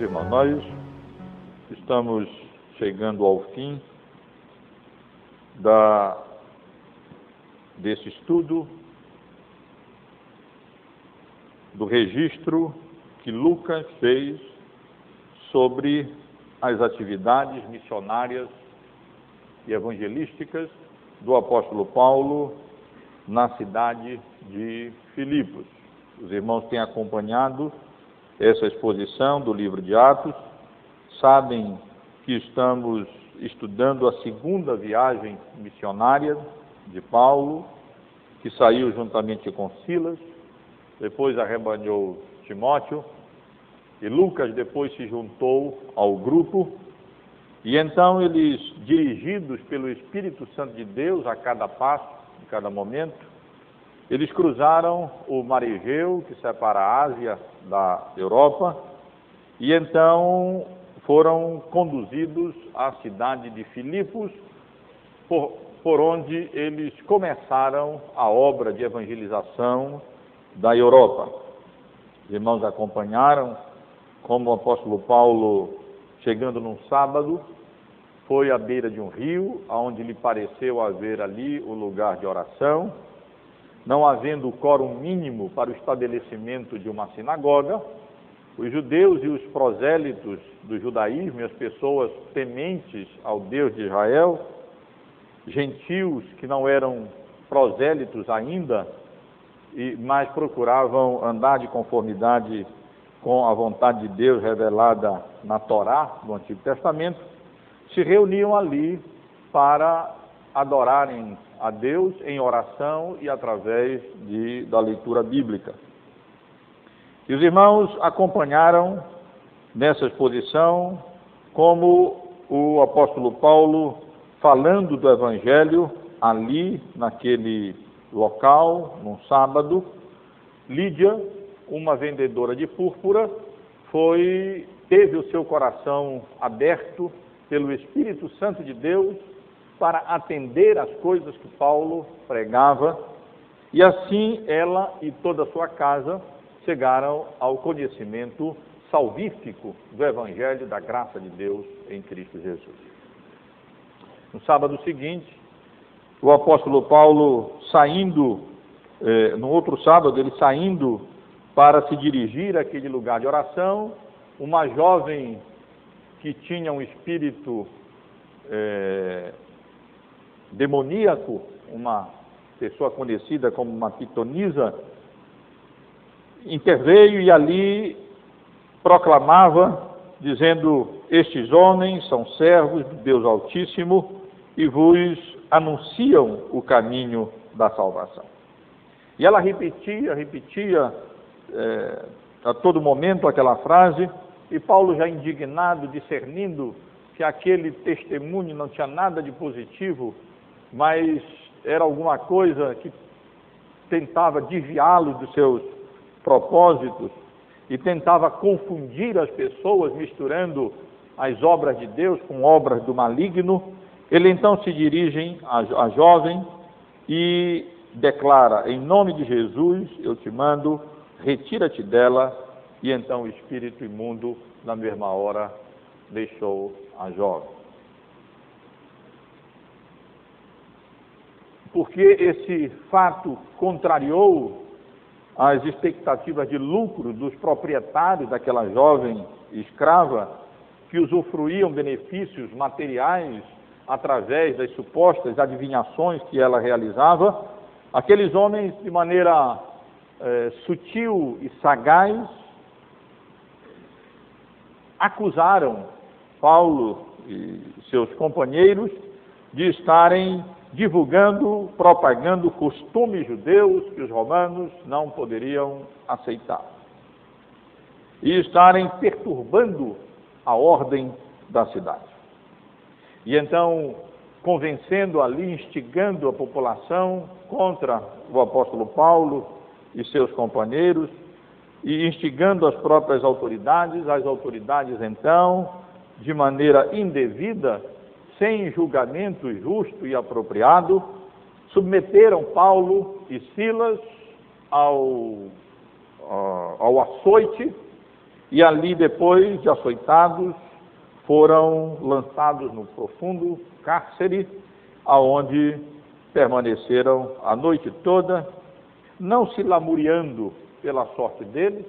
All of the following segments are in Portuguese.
Irmãos, nós estamos chegando ao fim da, desse estudo do registro que Lucas fez sobre as atividades missionárias e evangelísticas do apóstolo Paulo na cidade de Filipos. Os irmãos têm acompanhado essa exposição do livro de Atos, sabem que estamos estudando a segunda viagem missionária de Paulo, que saiu juntamente com Silas, depois arrebanhou Timóteo, e Lucas depois se juntou ao grupo, e então eles, dirigidos pelo Espírito Santo de Deus a cada passo, em cada momento, eles cruzaram o Mar Egeu, que separa a Ásia da Europa, e então foram conduzidos à cidade de Filipos, por, por onde eles começaram a obra de evangelização da Europa. Os irmãos acompanharam como o apóstolo Paulo, chegando num sábado, foi à beira de um rio, aonde lhe pareceu haver ali o lugar de oração não havendo quórum mínimo para o estabelecimento de uma sinagoga, os judeus e os prosélitos do judaísmo e as pessoas tementes ao Deus de Israel, gentios que não eram prosélitos ainda, mas procuravam andar de conformidade com a vontade de Deus revelada na Torá, do Antigo Testamento, se reuniam ali para adorarem a Deus em oração e através de, da leitura bíblica. E os irmãos acompanharam nessa exposição como o apóstolo Paulo, falando do Evangelho ali, naquele local, num sábado, Lídia, uma vendedora de púrpura, foi teve o seu coração aberto pelo Espírito Santo de Deus para atender às coisas que Paulo pregava, e assim ela e toda a sua casa chegaram ao conhecimento salvífico do Evangelho da graça de Deus em Cristo Jesus. No sábado seguinte, o apóstolo Paulo saindo, eh, no outro sábado, ele saindo para se dirigir àquele lugar de oração, uma jovem que tinha um espírito eh, demoníaco, uma pessoa conhecida como uma pitonisa, interveio e ali proclamava, dizendo: Estes homens são servos de Deus Altíssimo e vos anunciam o caminho da salvação. E ela repetia, repetia é, a todo momento aquela frase, e Paulo, já indignado, discernindo que aquele testemunho não tinha nada de positivo, mas era alguma coisa que tentava desviá-lo dos seus propósitos e tentava confundir as pessoas, misturando as obras de Deus com obras do maligno. Ele então se dirige à, jovem e declara: Em nome de Jesus, eu te mando, retira-te dela. E então o espírito imundo, na mesma hora, deixou a jovem. Porque esse fato contrariou as expectativas de lucro dos proprietários daquela jovem escrava que usufruíam benefícios materiais através das supostas adivinhações que ela realizava. Aqueles homens, de maneira é, sutil e sagaz, acusaram Paulo e seus companheiros de estarem divulgando, propagando costumes judeus que os romanos não poderiam aceitar. E estarem perturbando a ordem da cidade. E então, convencendo ali, instigando a população contra o apóstolo Paulo e seus companheiros, e instigando as próprias autoridades, as autoridades então, de maneira indevida, sem julgamento justo e apropriado, submeteram Paulo e Silas ao, ao açoite e ali, depois de açoitados, foram lançados no profundo cárcere, aonde permaneceram a noite toda, não se lamuriando pela sorte deles,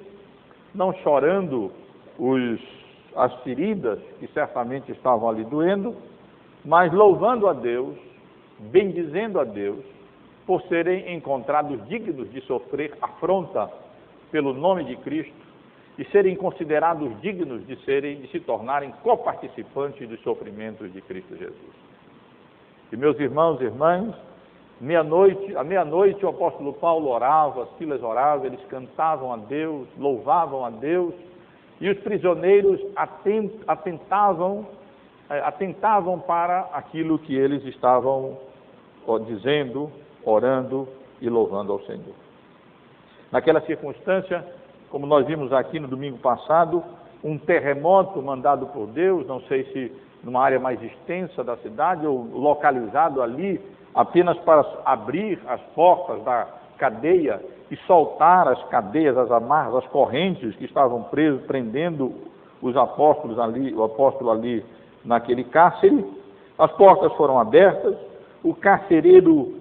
não chorando os, as feridas que certamente estavam ali doendo, mas louvando a Deus, bendizendo a Deus, por serem encontrados dignos de sofrer afronta pelo nome de Cristo e serem considerados dignos de serem de se tornarem coparticipantes dos sofrimentos de Cristo Jesus. E meus irmãos e irmãs, meia-noite, à meia-noite o apóstolo Paulo orava, Silas orava, eles cantavam a Deus, louvavam a Deus, e os prisioneiros atentavam, eh, atentavam para aquilo que eles estavam dizendo, orando e louvando ao Senhor. Naquela circunstância, como nós vimos aqui no domingo passado, um terremoto mandado por Deus, não sei se numa área mais extensa da cidade ou localizado ali apenas para abrir as portas da cadeia e soltar as cadeias, as amarras, as correntes que estavam presos, prendendo os apóstolos ali, o apóstolo ali naquele cárcere. As portas foram abertas, o carcereiro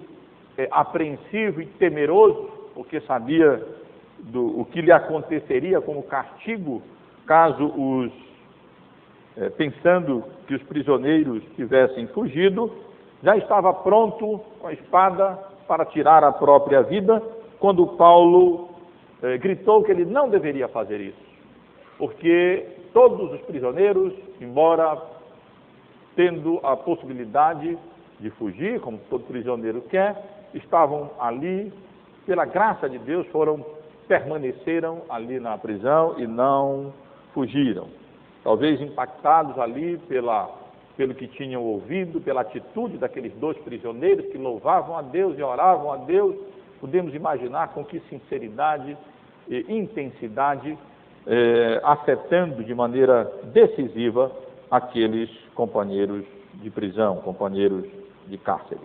é, apreensivo e temeroso, porque sabia do o que lhe aconteceria como castigo caso os é, pensando que os prisioneiros tivessem fugido, já estava pronto com a espada para tirar a própria vida, quando Paulo é, gritou que ele não deveria fazer isso, porque todos os prisioneiros, embora tendo a possibilidade de fugir, como todo prisioneiro quer, estavam ali, pela graça de Deus, foram permaneceram ali na prisão e não fugiram. Talvez impactados ali pela, pelo que tinham ouvido, pela atitude daqueles dois prisioneiros que louvavam a Deus e oravam a Deus, podemos imaginar com que sinceridade e intensidade, eh, afetando de maneira decisiva aqueles companheiros de prisão, companheiros de cárcere.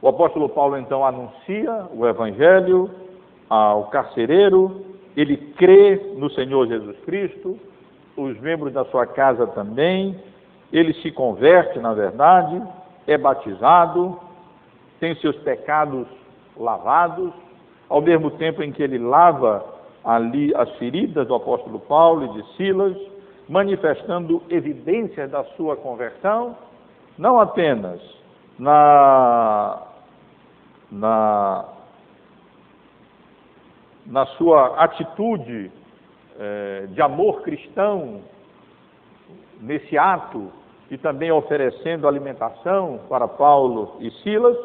O apóstolo Paulo então anuncia o evangelho ao carcereiro, ele crê no Senhor Jesus Cristo, os membros da sua casa também, ele se converte, na verdade, é batizado, tem seus pecados lavados, ao mesmo tempo em que ele lava ali as feridas do apóstolo Paulo e de Silas, manifestando evidências da sua conversão, não apenas na, na, na sua atitude é, de amor cristão, nesse ato, e também oferecendo alimentação para Paulo e Silas,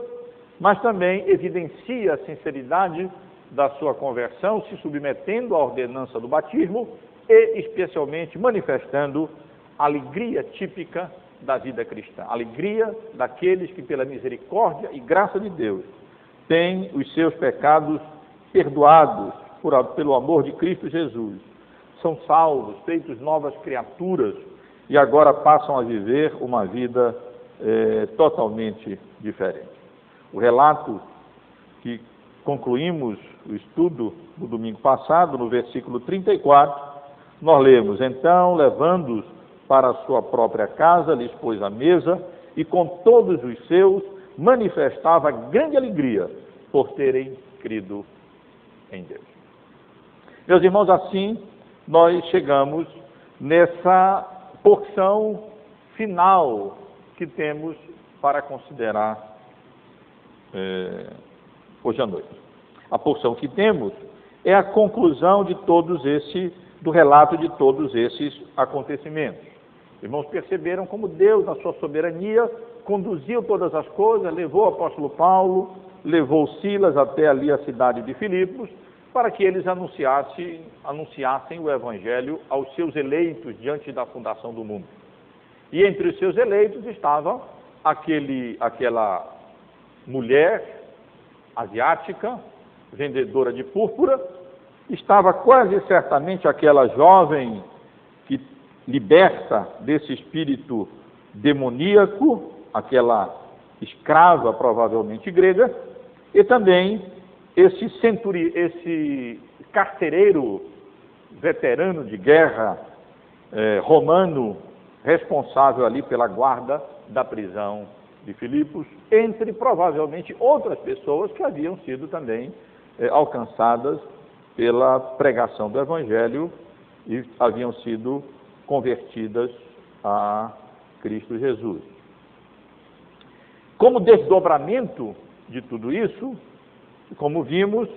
mas também evidencia a sinceridade da sua conversão, se submetendo à ordenança do batismo e, especialmente, manifestando a alegria típica da vida cristã, alegria daqueles que, pela misericórdia e graça de Deus, têm os seus pecados perdoados por, pelo amor de Cristo Jesus, são salvos, feitos novas criaturas e agora passam a viver uma vida é, totalmente diferente. O relato que concluímos o estudo no domingo passado, no versículo 34, nós lemos: Então, levando-os para a sua própria casa, lhes pôs a mesa e com todos os seus manifestava grande alegria por terem crido em Deus. Meus irmãos, assim nós chegamos nessa porção final que temos para considerar é, hoje à noite. A porção que temos é a conclusão de todos esses, do relato de todos esses acontecimentos. Irmãos, perceberam como Deus, na sua soberania, conduziu todas as coisas, levou o apóstolo Paulo, levou Silas até ali a cidade de Filipos, para que eles anunciassem, anunciassem o evangelho aos seus eleitos diante da fundação do mundo. E entre os seus eleitos estava aquele, aquela mulher asiática, vendedora de púrpura, estava quase certamente aquela jovem liberta desse espírito demoníaco, aquela escrava provavelmente grega, e também esse centuri, esse carcereiro veterano de guerra eh, romano, responsável ali pela guarda da prisão de Filipos, entre provavelmente outras pessoas que haviam sido também eh, alcançadas pela pregação do Evangelho e haviam sido convertidas a Cristo Jesus. Como desdobramento de tudo isso, como vimos,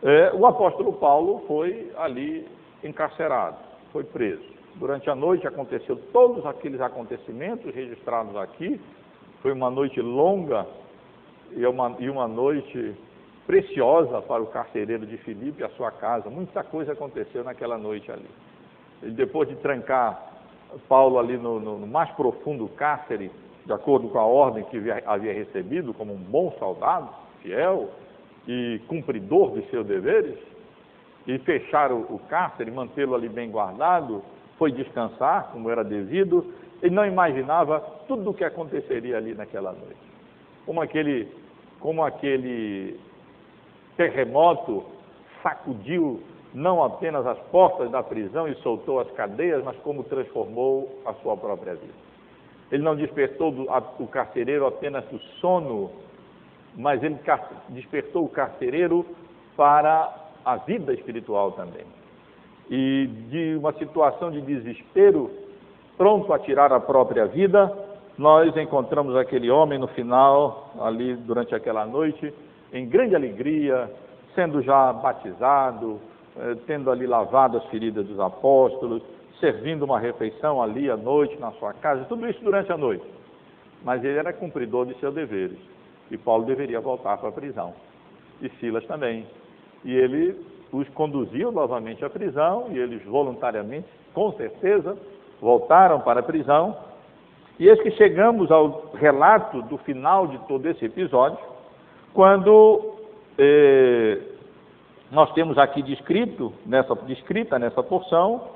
é, o apóstolo Paulo foi ali encarcerado, foi preso. Durante a noite aconteceu todos aqueles acontecimentos registrados aqui. Foi uma noite longa e uma, e uma noite preciosa para o carcereiro de Filipe a sua casa. Muita coisa aconteceu naquela noite ali. Depois de trancar Paulo ali no, no, no mais profundo cárcere, de acordo com a ordem que havia recebido, como um bom soldado, fiel e cumpridor dos seus deveres, e fechar o, o cárcere, mantê-lo ali bem guardado, foi descansar, como era devido, ele não imaginava tudo o que aconteceria ali naquela noite. Como aquele, como aquele terremoto sacudiu não apenas as portas da prisão e soltou as cadeias, mas como transformou a sua própria vida. Ele não despertou o carcereiro apenas do sono, mas ele despertou o carcereiro para a vida espiritual também. E de uma situação de desespero, pronto a tirar a própria vida, nós encontramos aquele homem no final, ali durante aquela noite, em grande alegria, sendo já batizado, eh, tendo ali lavado as feridas dos apóstolos, servindo uma refeição ali à noite na sua casa, tudo isso durante a noite. Mas ele era cumpridor de seus deveres. E Paulo deveria voltar para a prisão. E Silas também. E ele os conduziu novamente à prisão, e eles voluntariamente, com certeza, voltaram para a prisão. E eis que chegamos ao relato do final de todo esse episódio, quando eh, nós temos aqui descrito, nessa, descrita nessa porção,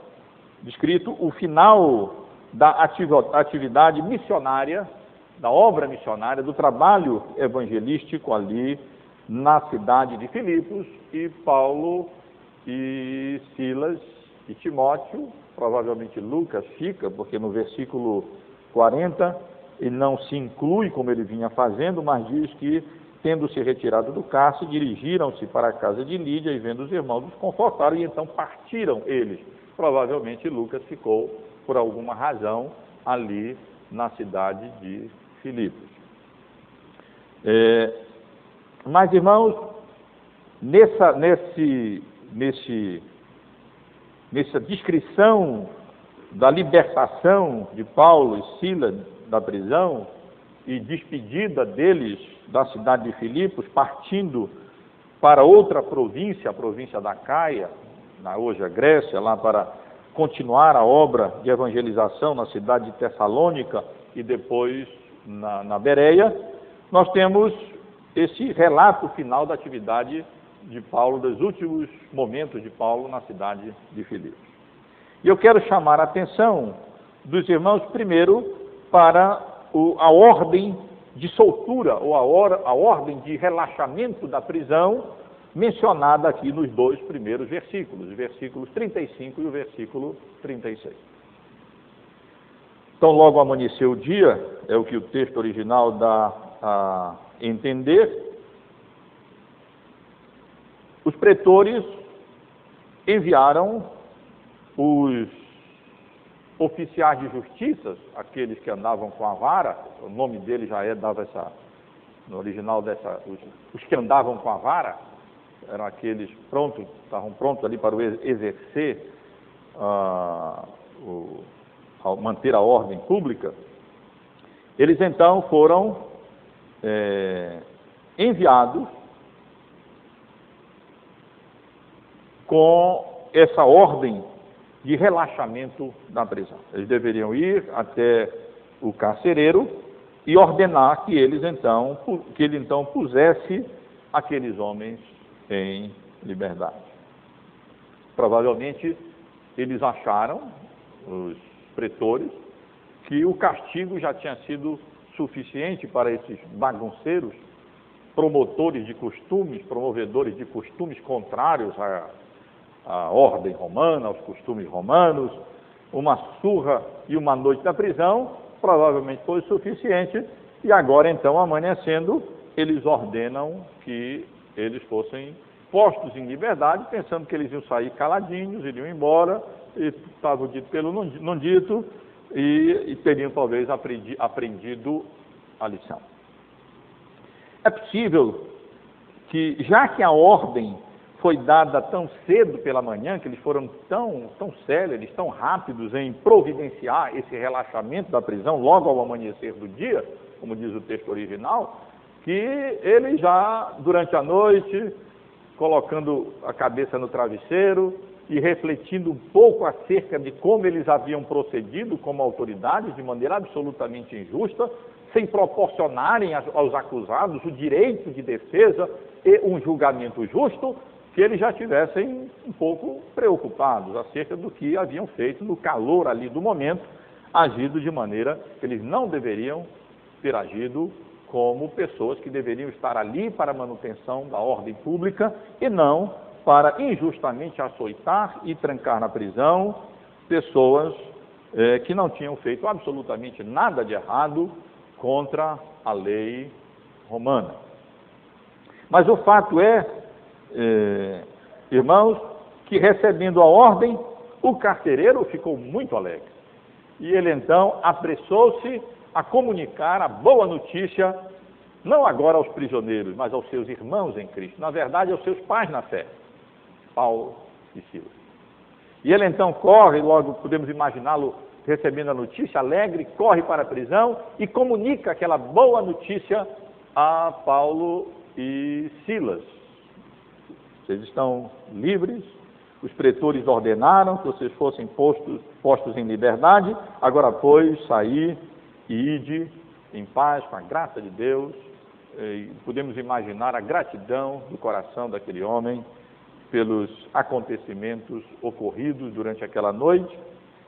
descrito o final da atividade missionária, da obra missionária, do trabalho evangelístico ali na cidade de Filipos, e Paulo e Silas e Timóteo, provavelmente Lucas fica, porque no versículo 40 ele não se inclui como ele vinha fazendo, mas diz que Tendo se retirado do cárcere, dirigiram-se para a casa de Lídia e, vendo os irmãos, os confortaram e então partiram eles. Provavelmente Lucas ficou, por alguma razão, ali na cidade de Filipos. É, mas, irmãos, nessa, nesse, nesse, nessa descrição da libertação de Paulo e Silas da prisão e despedida deles da cidade de Filipos, partindo para outra província, a província da Caia, na hoje a Grécia, lá para continuar a obra de evangelização na cidade de Tessalônica e depois na, na Bereia, nós temos esse relato final da atividade de Paulo, dos últimos momentos de Paulo na cidade de Filipos. E eu quero chamar a atenção dos irmãos, primeiro, para a ordem de soltura ou a, hora, a ordem de relaxamento da prisão mencionada aqui nos dois primeiros versículos, os versículos 35 e o versículo 36. Então, logo amanheceu o dia, é o que o texto original dá a entender. Os pretores enviaram os oficiais de justiça, aqueles que andavam com a vara, o nome dele já é, dava essa, no original dessa, os, os que andavam com a vara, eram aqueles prontos, estavam prontos ali para o exercer, uh, o, manter a ordem pública, eles então foram é, enviados com essa ordem de relaxamento da prisão. Eles deveriam ir até o carcereiro e ordenar que eles então que ele então pusesse aqueles homens em liberdade. Provavelmente eles acharam os pretores que o castigo já tinha sido suficiente para esses bagunceiros, promotores de costumes, promovedores de costumes contrários a à ordem romana, aos costumes romanos, uma surra e uma noite na prisão, provavelmente foi suficiente, e agora então, amanhecendo, eles ordenam que eles fossem postos em liberdade, pensando que eles iam sair caladinhos, iriam embora, e estava dito pelo não dito, e, e teriam talvez aprendi, aprendido a lição. É possível que, já que a ordem foi dada tão cedo pela manhã, que eles foram tão, tão céleres, tão rápidos em providenciar esse relaxamento da prisão logo ao amanhecer do dia, como diz o texto original, que eles já, durante a noite, colocando a cabeça no travesseiro e refletindo um pouco acerca de como eles haviam procedido como autoridades de maneira absolutamente injusta, sem proporcionarem aos acusados o direito de defesa e um julgamento justo, que eles já estivessem um pouco preocupados acerca do que haviam feito no calor ali do momento, agido de maneira que eles não deveriam ter agido como pessoas que deveriam estar ali para a manutenção da ordem pública e não para injustamente açoitar e trancar na prisão pessoas eh, que não tinham feito absolutamente nada de errado contra a lei romana. Mas o fato é eh, irmãos, que recebendo a ordem, o carcereiro ficou muito alegre. E ele então apressou-se a comunicar a boa notícia, não agora aos prisioneiros, mas aos seus irmãos em Cristo, na verdade, aos seus pais na fé, Paulo e Silas. E ele então corre, logo podemos imaginá-lo recebendo a notícia, alegre, corre para a prisão e comunica aquela boa notícia a Paulo e Silas. Vocês estão livres, os pretores ordenaram que vocês fossem postos, postos em liberdade, agora, pois, sair e ide em paz, com a graça de Deus. Podemos imaginar a gratidão do coração daquele homem pelos acontecimentos ocorridos durante aquela noite,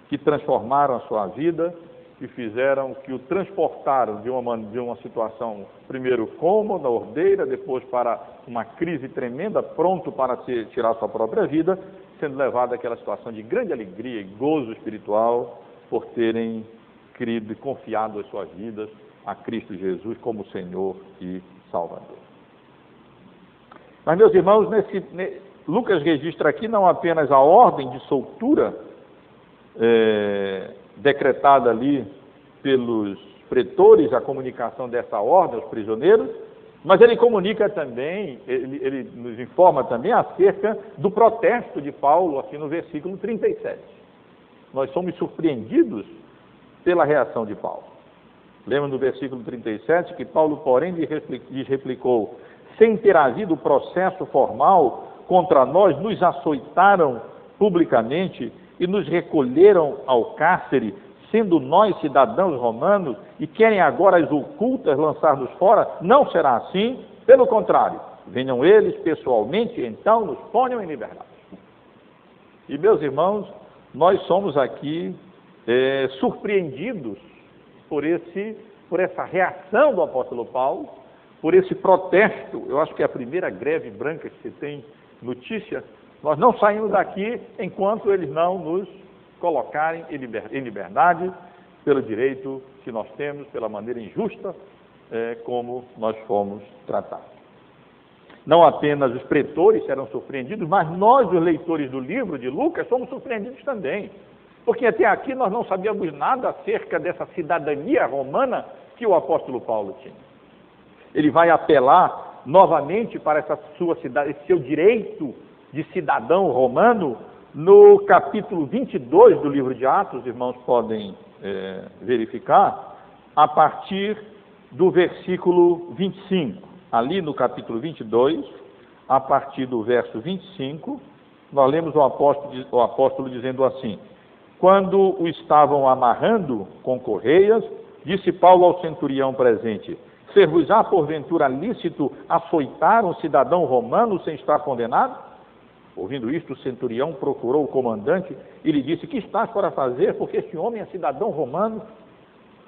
que transformaram a sua vida que fizeram, que o transportaram de uma, de uma situação, primeiro cômoda, ordeira, depois para uma crise tremenda, pronto para tirar sua própria vida, sendo levado àquela situação de grande alegria e gozo espiritual por terem crido e confiado as suas vidas a Cristo Jesus como Senhor e Salvador. Mas, meus irmãos, nesse, Lucas registra aqui não apenas a ordem de soltura, é, decretada ali pelos pretores a comunicação dessa ordem aos prisioneiros, mas ele comunica também, ele, ele, nos informa também acerca do protesto de Paulo, aqui no versículo 37. Nós somos surpreendidos pela reação de Paulo. Lembra no versículo 37 que Paulo, porém, lhes replicou: sem ter havido processo formal contra nós, nos açoitaram publicamente e nos recolheram ao cárcere, sendo nós cidadãos romanos, e querem agora as ocultas lançar-nos fora, não será assim, pelo contrário, venham eles pessoalmente, então nos ponham em liberdade. E meus irmãos, nós somos aqui é, surpreendidos por esse, por essa reação do apóstolo Paulo, por esse protesto. Eu acho que é a primeira greve branca que se tem notícia nós não saímos daqui enquanto eles não nos colocarem em liberdade pelo direito que nós temos, pela maneira injusta é, como nós fomos tratados. Não apenas os pretores serão surpreendidos, mas nós, os leitores do livro de Lucas, somos surpreendidos também. Porque até aqui nós não sabíamos nada acerca dessa cidadania romana que o apóstolo Paulo tinha. Ele vai apelar novamente para essa sua cidade, esse seu direito de cidadão romano, no capítulo 22 do livro de Atos, os irmãos podem é, verificar, a partir do versículo 25. Ali no capítulo 22, a partir do verso 25, nós lemos o apóstolo, o apóstolo dizendo assim: Quando o estavam amarrando com correias, disse Paulo ao centurião presente: Ser-vos-á porventura lícito açoitar um cidadão romano sem estar condenado? Ouvindo isto, o centurião procurou o comandante e lhe disse: Que estás para fazer? Porque este homem é cidadão romano.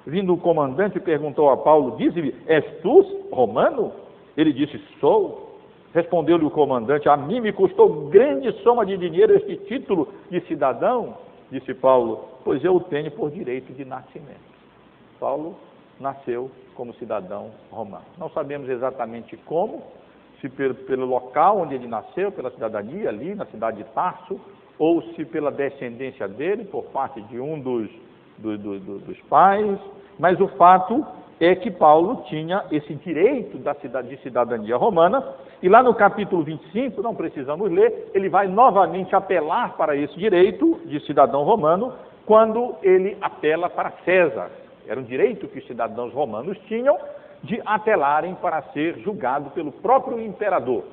Vindo o comandante, perguntou a Paulo: Dize-me, és tu romano? Ele disse: Sou. Respondeu-lhe o comandante: A mim me custou grande soma de dinheiro este título de cidadão, disse Paulo, pois eu o tenho por direito de nascimento. Paulo nasceu como cidadão romano. Não sabemos exatamente como, se pelo local onde ele nasceu, pela cidadania ali na cidade de Tarso, ou se pela descendência dele, por parte de um dos, do, do, do, dos pais, mas o fato é que Paulo tinha esse direito da cidade, de cidadania romana, e lá no capítulo 25, não precisamos ler, ele vai novamente apelar para esse direito de cidadão romano, quando ele apela para César. Era um direito que os cidadãos romanos tinham de apelarem para ser julgado pelo próprio imperador.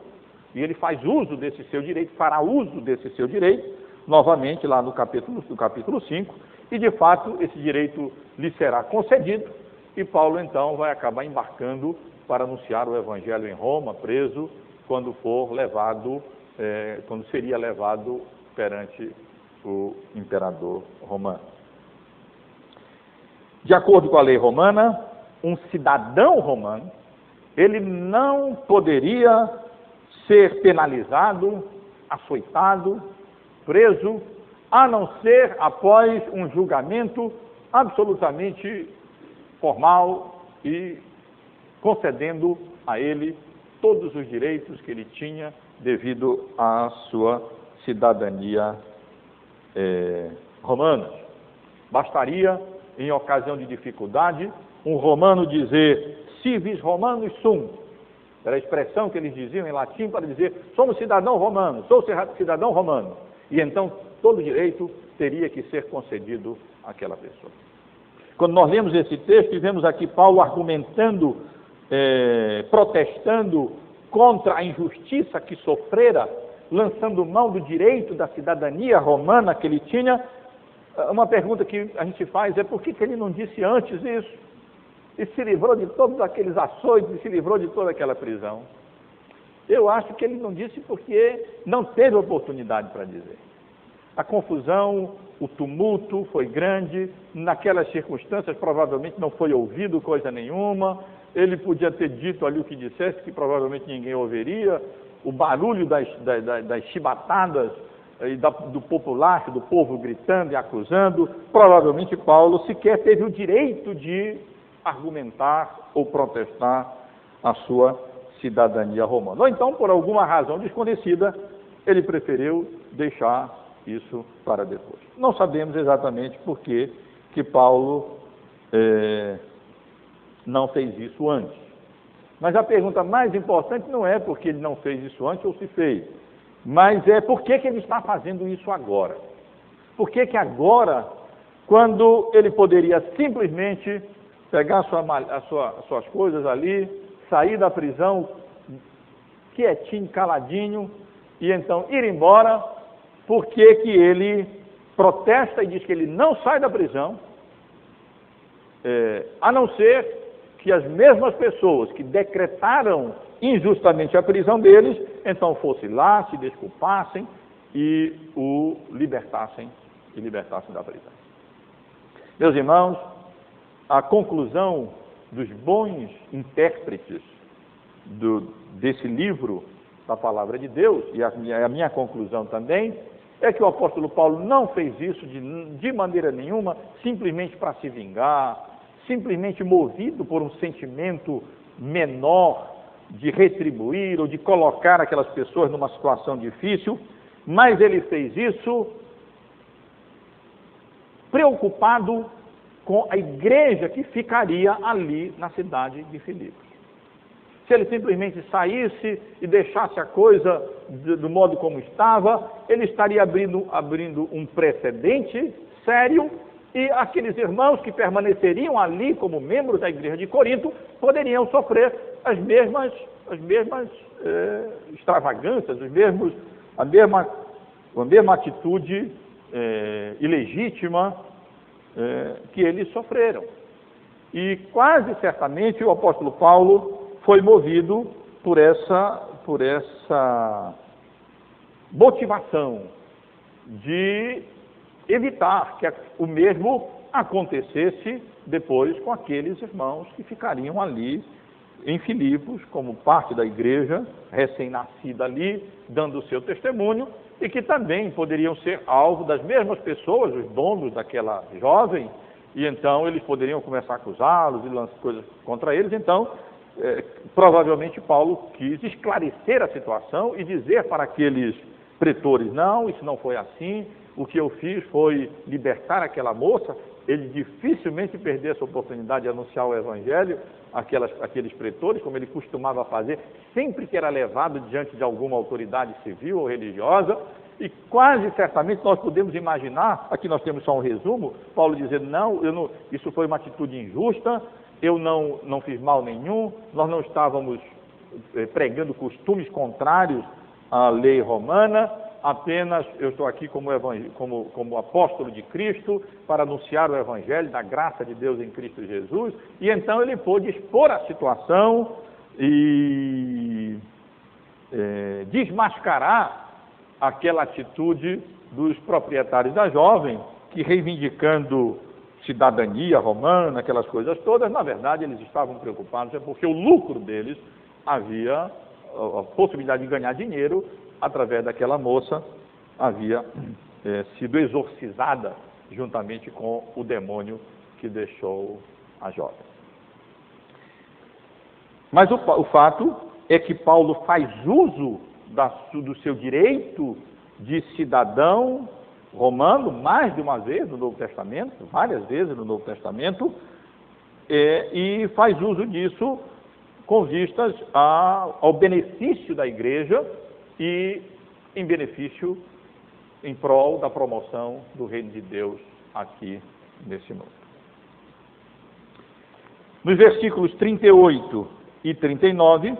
E ele faz uso desse seu direito, fará uso desse seu direito, novamente lá no capítulo, no capítulo 5, e de fato esse direito lhe será concedido, e Paulo então vai acabar embarcando para anunciar o evangelho em Roma, preso, quando for levado, é, quando seria levado perante o imperador romano. De acordo com a lei romana, um cidadão romano, ele não poderia ser penalizado, açoitado, preso, a não ser após um julgamento absolutamente formal e concedendo a ele todos os direitos que ele tinha devido à sua cidadania é, romana. Bastaria, em ocasião de dificuldade, um romano dizer civis romanus sum. Era a expressão que eles diziam em latim para dizer somos cidadão romano, sou cidadão romano. E então todo direito teria que ser concedido àquela pessoa. Quando nós lemos esse texto e vemos aqui Paulo argumentando, é, protestando contra a injustiça que sofrera, lançando mão do direito da cidadania romana que ele tinha, uma pergunta que a gente faz é por que, que ele não disse antes isso? E se livrou de todos aqueles açoites e se livrou de toda aquela prisão. Eu acho que ele não disse porque não teve oportunidade para dizer. A confusão, o tumulto foi grande, naquelas circunstâncias provavelmente não foi ouvido coisa nenhuma, ele podia ter dito ali o que dissesse, que provavelmente ninguém ouviria, o barulho das, das, das chibatadas e da, do popular, do povo gritando e acusando, provavelmente Paulo sequer teve o direito de argumentar ou protestar a sua cidadania romana. Ou então, por alguma razão desconhecida, ele preferiu deixar isso para depois. Não sabemos exatamente por que, que Paulo é, não fez isso antes. Mas a pergunta mais importante não é porque ele não fez isso antes ou se fez, mas é por que, que ele está fazendo isso agora. Por que, que agora, quando ele poderia simplesmente pegar sua, a sua, as suas coisas ali, sair da prisão quietinho, caladinho, e então ir embora, por que, que ele protesta e diz que ele não sai da prisão, é, a não ser que as mesmas pessoas que decretaram injustamente a prisão deles, então fossem lá, se desculpassem e o libertassem e libertassem da prisão. Meus irmãos, a conclusão dos bons intérpretes do, desse livro da palavra de Deus, e a minha, a minha conclusão também, é que o apóstolo Paulo não fez isso de, de maneira nenhuma simplesmente para se vingar, simplesmente movido por um sentimento menor de retribuir ou de colocar aquelas pessoas numa situação difícil, mas ele fez isso preocupado com a igreja que ficaria ali na cidade de Filipos. Se ele simplesmente saísse e deixasse a coisa do modo como estava, ele estaria abrindo, abrindo um precedente sério e aqueles irmãos que permaneceriam ali como membros da igreja de Corinto poderiam sofrer as mesmas, as mesmas eh, extravagâncias, os mesmos, a, mesma, a mesma atitude eh, ilegítima eh, que eles sofreram. E quase certamente o apóstolo Paulo foi movido por essa, por essa motivação de evitar que o mesmo acontecesse depois com aqueles irmãos que ficariam ali em Filipos, como parte da igreja, recém-nascida ali, dando o seu testemunho, e que também poderiam ser alvo das mesmas pessoas, os donos daquela jovem, e então eles poderiam começar a acusá-los e lançar coisas contra eles. Então, é, provavelmente Paulo quis esclarecer a situação e dizer para aqueles pretores: não, isso não foi assim, o que eu fiz foi libertar aquela moça. Ele dificilmente perdeu essa oportunidade de anunciar o Evangelho àquelas, àqueles pretores, como ele costumava fazer, sempre que era levado diante de alguma autoridade civil ou religiosa, e quase certamente nós podemos imaginar, aqui nós temos só um resumo, Paulo dizendo, não, não isso foi uma atitude injusta, eu não, não fiz mal nenhum, nós não estávamos eh, pregando costumes contrários à lei romana, apenas eu estou aqui como, como, como, apóstolo de Cristo para anunciar o Evangelho da graça de Deus em Cristo Jesus. E então ele pôde expor a situação e é, desmascarar aquela atitude dos proprietários da jovem, que reivindicando cidadania romana, aquelas coisas todas, na verdade eles estavam preocupados, é porque o lucro deles havia a possibilidade de ganhar dinheiro através daquela moça havia é, sido exorcizada juntamente com o demônio que deixou a jovem. Mas o, o fato é que Paulo faz uso da, do seu direito de cidadão romano mais de uma vez no Novo Testamento, várias vezes no Novo Testamento, é, e faz uso disso com vistas a, ao benefício da igreja e em benefício, em prol da promoção do reino de Deus aqui nesse mundo. Nos versículos 38 e 39,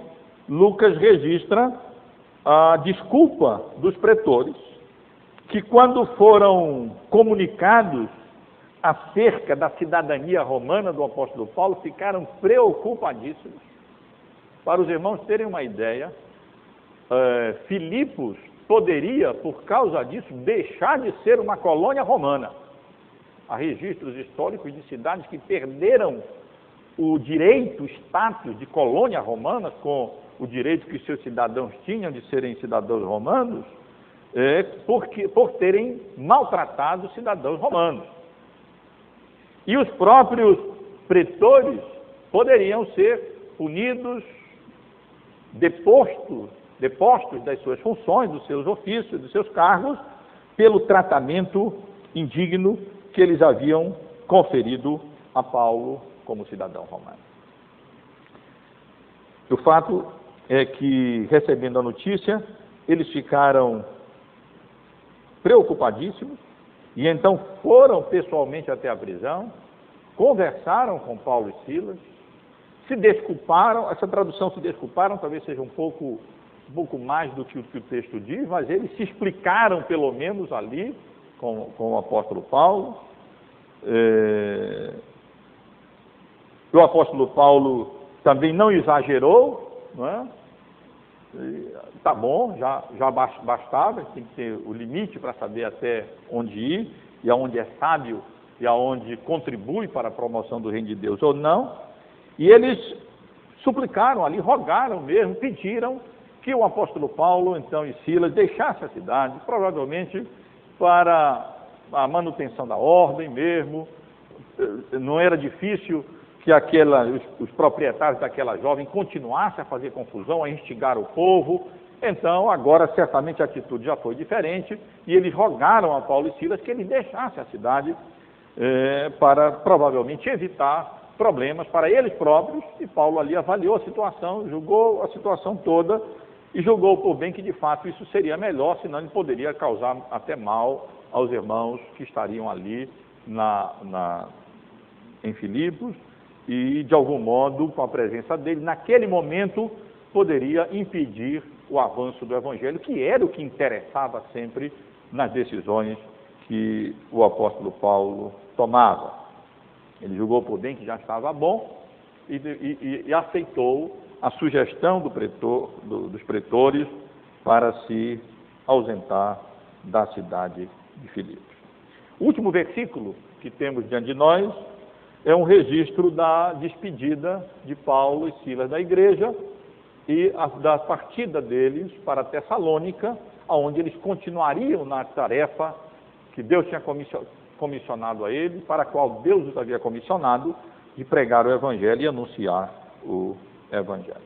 Lucas registra a desculpa dos pretores que, quando foram comunicados acerca da cidadania romana do apóstolo Paulo, ficaram preocupadíssimos. Para os irmãos terem uma ideia, uh, Filipos poderia, por causa disso, deixar de ser uma colônia romana. Há registros históricos de cidades que perderam o direito, o status de colônia romana, com o direito que seus cidadãos tinham de serem cidadãos romanos, é, porque, por terem maltratado os cidadãos romanos. E os próprios pretores poderiam ser punidos, depostos, depostos das suas funções, dos seus ofícios, dos seus cargos, pelo tratamento indigno que eles haviam conferido a Paulo como cidadão romano. O fato é que, recebendo a notícia, eles ficaram preocupadíssimos e então foram pessoalmente até a prisão, conversaram com Paulo e Silas, se desculparam, essa tradução se desculparam talvez seja um pouco, pouco mais do que o que o texto diz, mas eles se explicaram pelo menos ali com, com o apóstolo Paulo. É... O apóstolo Paulo também não exagerou, não é? tá bom, já, já bastava, tem que ter o limite para saber até onde ir e aonde é sábio e aonde contribui para a promoção do reino de Deus ou não. E eles suplicaram ali, rogaram mesmo, pediram que o apóstolo Paulo, então, e Silas deixasse a cidade, provavelmente para a manutenção da ordem mesmo. Não era difícil que aquela, os, os proprietários daquela jovem continuassem a fazer confusão, a instigar o povo. Então, agora, certamente a atitude já foi diferente e eles rogaram a Paulo e Silas que ele deixasse a cidade eh, para provavelmente evitar problemas para eles próprios, e Paulo ali avaliou a situação, julgou a situação toda e julgou por bem que de fato isso seria melhor, senão ele poderia causar até mal aos irmãos que estariam ali na, na, em Filipos e de algum modo, com a presença dele, naquele momento poderia impedir o avanço do Evangelho, que era o que interessava sempre nas decisões que o apóstolo Paulo tomava. Ele julgou por bem que já estava bom e, e, e aceitou a sugestão do pretor, do, dos pretores para se ausentar da cidade de Filipos. O último versículo que temos diante de nós é um registro da despedida de Paulo e Silas da igreja e a, da partida deles para Tessalônica, onde eles continuariam na tarefa que Deus tinha comissionado a eles, para a qual Deus os havia comissionado, de pregar o Evangelho e anunciar o Evangelho.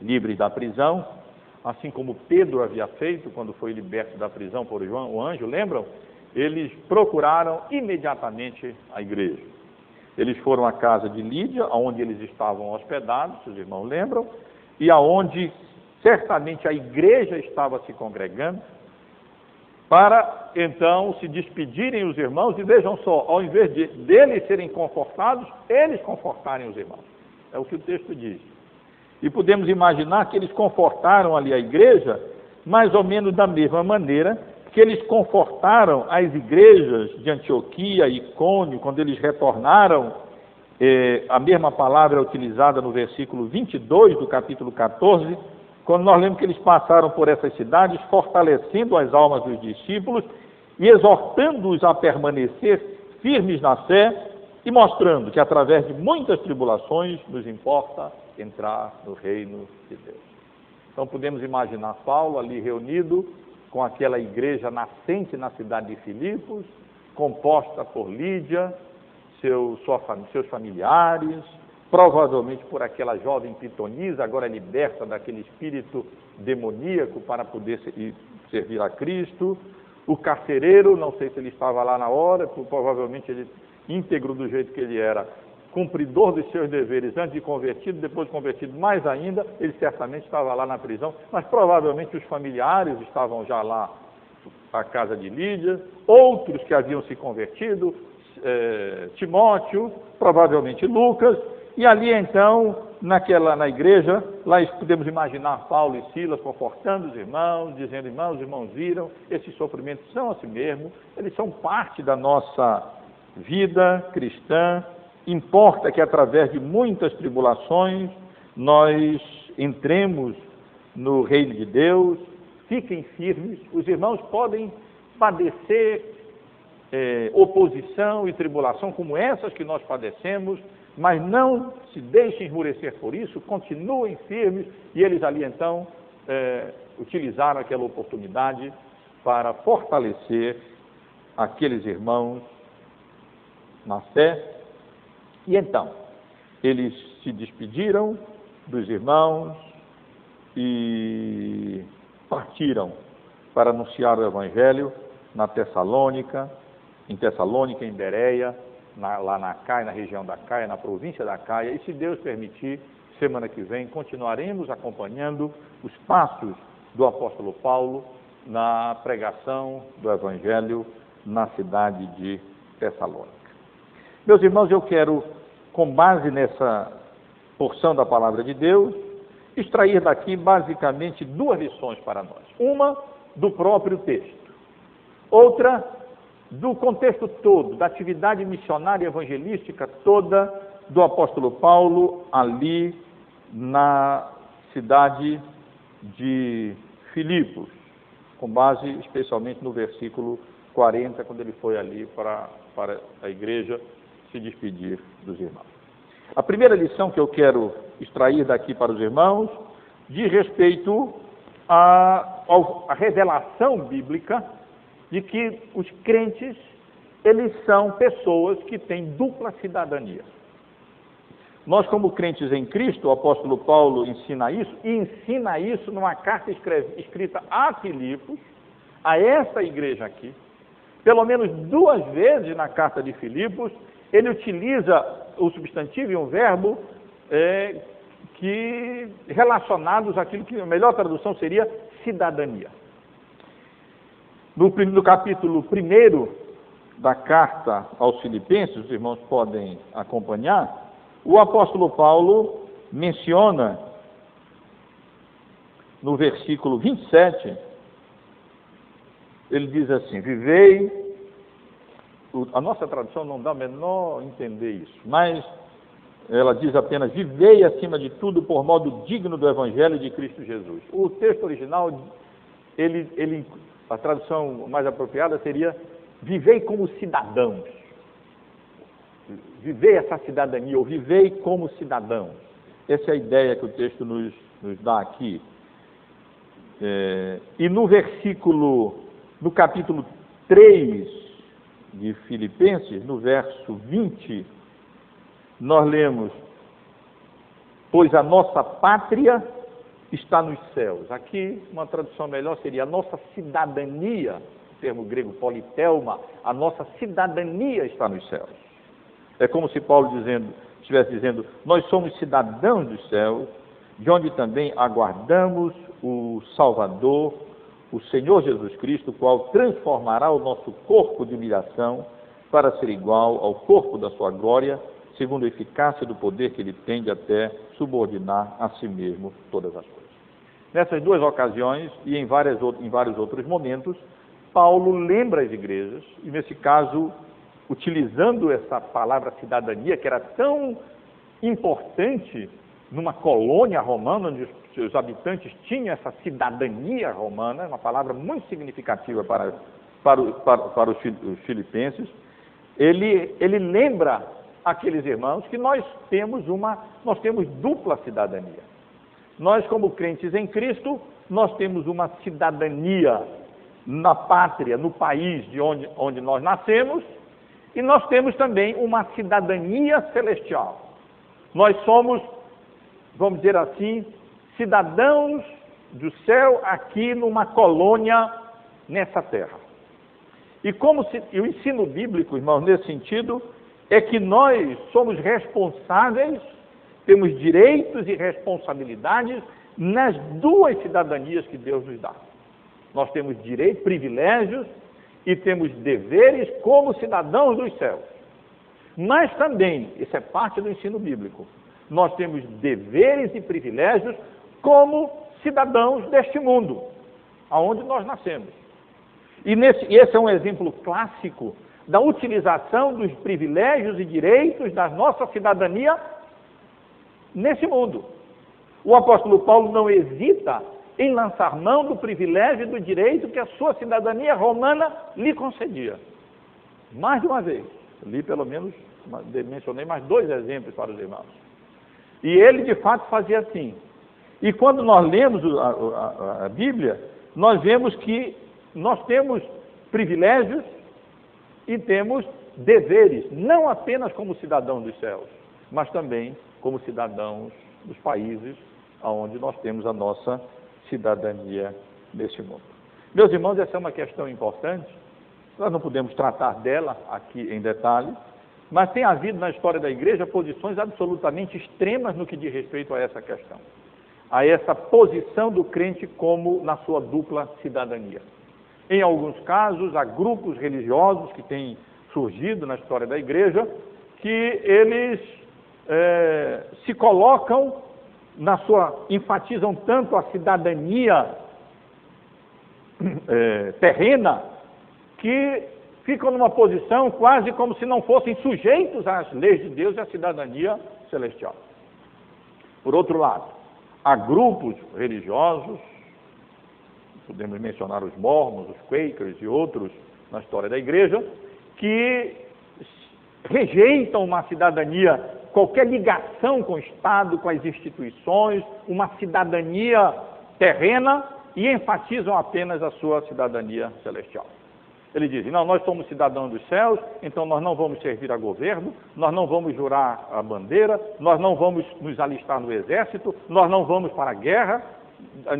Livres da prisão, assim como Pedro havia feito quando foi liberto da prisão por João, o anjo, lembram? Eles procuraram imediatamente a igreja. Eles foram à casa de Lídia, onde eles estavam hospedados, os irmãos lembram, e aonde certamente a igreja estava se congregando, para então se despedirem os irmãos e vejam só, ao invés de deles serem confortados, eles confortarem os irmãos. É o que o texto diz. E podemos imaginar que eles confortaram ali a igreja, mais ou menos da mesma maneira que eles confortaram as igrejas de Antioquia e Icônio, quando eles retornaram, eh, a mesma palavra é utilizada no versículo 22 do capítulo 14, quando nós lemos que eles passaram por essas cidades, fortalecendo as almas dos discípulos e exortando-os a permanecer firmes na fé e mostrando que através de muitas tribulações nos importa entrar no reino de Deus. Então podemos imaginar Paulo ali reunido com aquela igreja nascente na cidade de Filipos, composta por Lídia, seu, sua, seus familiares, provavelmente por aquela jovem pitonisa, agora liberta daquele espírito demoníaco para poder servir a Cristo, o carcereiro, não sei se ele estava lá na hora, provavelmente ele íntegro do jeito que ele era, cumpridor dos seus deveres antes de convertido, depois de convertido mais ainda, ele certamente estava lá na prisão, mas provavelmente os familiares estavam já lá à casa de Lídia, outros que haviam se convertido, é, Timóteo, provavelmente Lucas, e ali então, naquela, na igreja, lá podemos imaginar Paulo e Silas confortando os irmãos, dizendo, irmãos, os irmãos viram, esses sofrimentos são assim mesmo, eles são parte da nossa vida cristã, importa que através de muitas tribulações nós entremos no reino de Deus, fiquem firmes, os irmãos podem padecer é, oposição e tribulação como essas que nós padecemos, mas não se deixem enmurecer por isso, continuem firmes, e eles ali então é, utilizaram aquela oportunidade para fortalecer aqueles irmãos na fé e então, eles se despediram dos irmãos e partiram para anunciar o Evangelho na Tessalônica, em Tessalônica, em Bereia, na, lá na Caia, na região da Caia, na província da Caia, e se Deus permitir, semana que vem continuaremos acompanhando os passos do apóstolo Paulo na pregação do Evangelho na cidade de Tessalônica. Meus irmãos, eu quero com base nessa porção da palavra de Deus, extrair daqui basicamente duas lições para nós. Uma do próprio texto, outra do contexto todo, da atividade missionária evangelística toda do apóstolo Paulo ali na cidade de Filipos, com base especialmente no versículo 40, quando ele foi ali para, para a igreja se despedir dos irmãos. A primeira lição que eu quero extrair daqui para os irmãos diz respeito à, revelação bíblica de que os crentes eles são pessoas que têm dupla cidadania. Nós, como crentes em Cristo, o apóstolo Paulo ensina isso, e ensina isso numa carta escrita a Filipos, a essa igreja aqui. Pelo menos duas vezes na carta de Filipos, ele utiliza o substantivo e um verbo é, que relacionados àquilo que a melhor tradução seria cidadania. No, no capítulo 1 da carta aos Filipenses, os irmãos podem acompanhar, o apóstolo Paulo menciona no versículo 27, ele diz assim: Vivei a nossa tradução não dá o menor entender isso, mas ela diz apenas: vivei acima de tudo por modo digno do Evangelho de Cristo Jesus. O texto original, ele, ele, a tradução mais apropriada seria: vivei como cidadãos. vivei essa cidadania, ou vivei como cidadão. Essa é a ideia que o texto nos, nos dá aqui. É, e no versículo, no capítulo 3 de Filipenses, no verso 20, nós lemos: Pois a nossa pátria está nos céus. Aqui, uma tradução melhor seria a nossa cidadania, termo grego politelma, a nossa cidadania está nos céus. É como se Paulo dizendo, estivesse dizendo: Nós somos cidadãos dos céus, de onde também aguardamos o Salvador, o Senhor Jesus Cristo, qual transformará o nosso corpo de humilhação para ser igual ao corpo da sua glória, segundo a eficácia do poder que ele tem de até subordinar a si mesmo todas as coisas. Nessas duas ocasiões e em, várias, em vários outros momentos, Paulo lembra as igrejas, e nesse caso, utilizando essa palavra cidadania, que era tão importante numa colônia romana, onde os habitantes tinham essa cidadania romana, uma palavra muito significativa para, para, para, para os filipenses, ele, ele lembra aqueles irmãos que nós temos uma, nós temos dupla cidadania. Nós, como crentes em Cristo, nós temos uma cidadania na pátria, no país de onde, onde nós nascemos, e nós temos também uma cidadania celestial. Nós somos vamos dizer assim, cidadãos do céu aqui numa colônia nessa terra. E como se, o ensino bíblico, irmãos, nesse sentido, é que nós somos responsáveis, temos direitos e responsabilidades nas duas cidadanias que Deus nos dá. Nós temos direitos, privilégios e temos deveres como cidadãos dos céus. Mas também, isso é parte do ensino bíblico, nós temos deveres e privilégios como cidadãos deste mundo, aonde nós nascemos. E nesse, esse é um exemplo clássico da utilização dos privilégios e direitos da nossa cidadania nesse mundo. O apóstolo Paulo não hesita em lançar mão do privilégio e do direito que a sua cidadania romana lhe concedia. Mais de uma vez, li pelo menos, mencionei mais dois exemplos para os irmãos. E ele de fato fazia assim. E quando nós lemos a, a, a Bíblia, nós vemos que nós temos privilégios e temos deveres, não apenas como cidadãos dos céus, mas também como cidadãos dos países onde nós temos a nossa cidadania neste mundo. Meus irmãos, essa é uma questão importante, nós não podemos tratar dela aqui em detalhe, mas tem havido na história da igreja posições absolutamente extremas no que diz respeito a essa questão, a essa posição do crente como na sua dupla cidadania. Em alguns casos, há grupos religiosos que têm surgido na história da igreja que eles é, se colocam na sua, enfatizam tanto a cidadania é, terrena que ficam numa posição quase como se não fossem sujeitos às leis de Deus e à cidadania celestial. Por outro lado, há grupos religiosos, podemos mencionar os mormons, os quakers e outros na história da igreja, que rejeitam uma cidadania, qualquer ligação com o Estado, com as instituições, uma cidadania terrena e enfatizam apenas a sua cidadania celestial. Ele diz: não, nós somos cidadãos dos céus, então nós não vamos servir a governo, nós não vamos jurar a bandeira, nós não vamos nos alistar no exército, nós não vamos para a guerra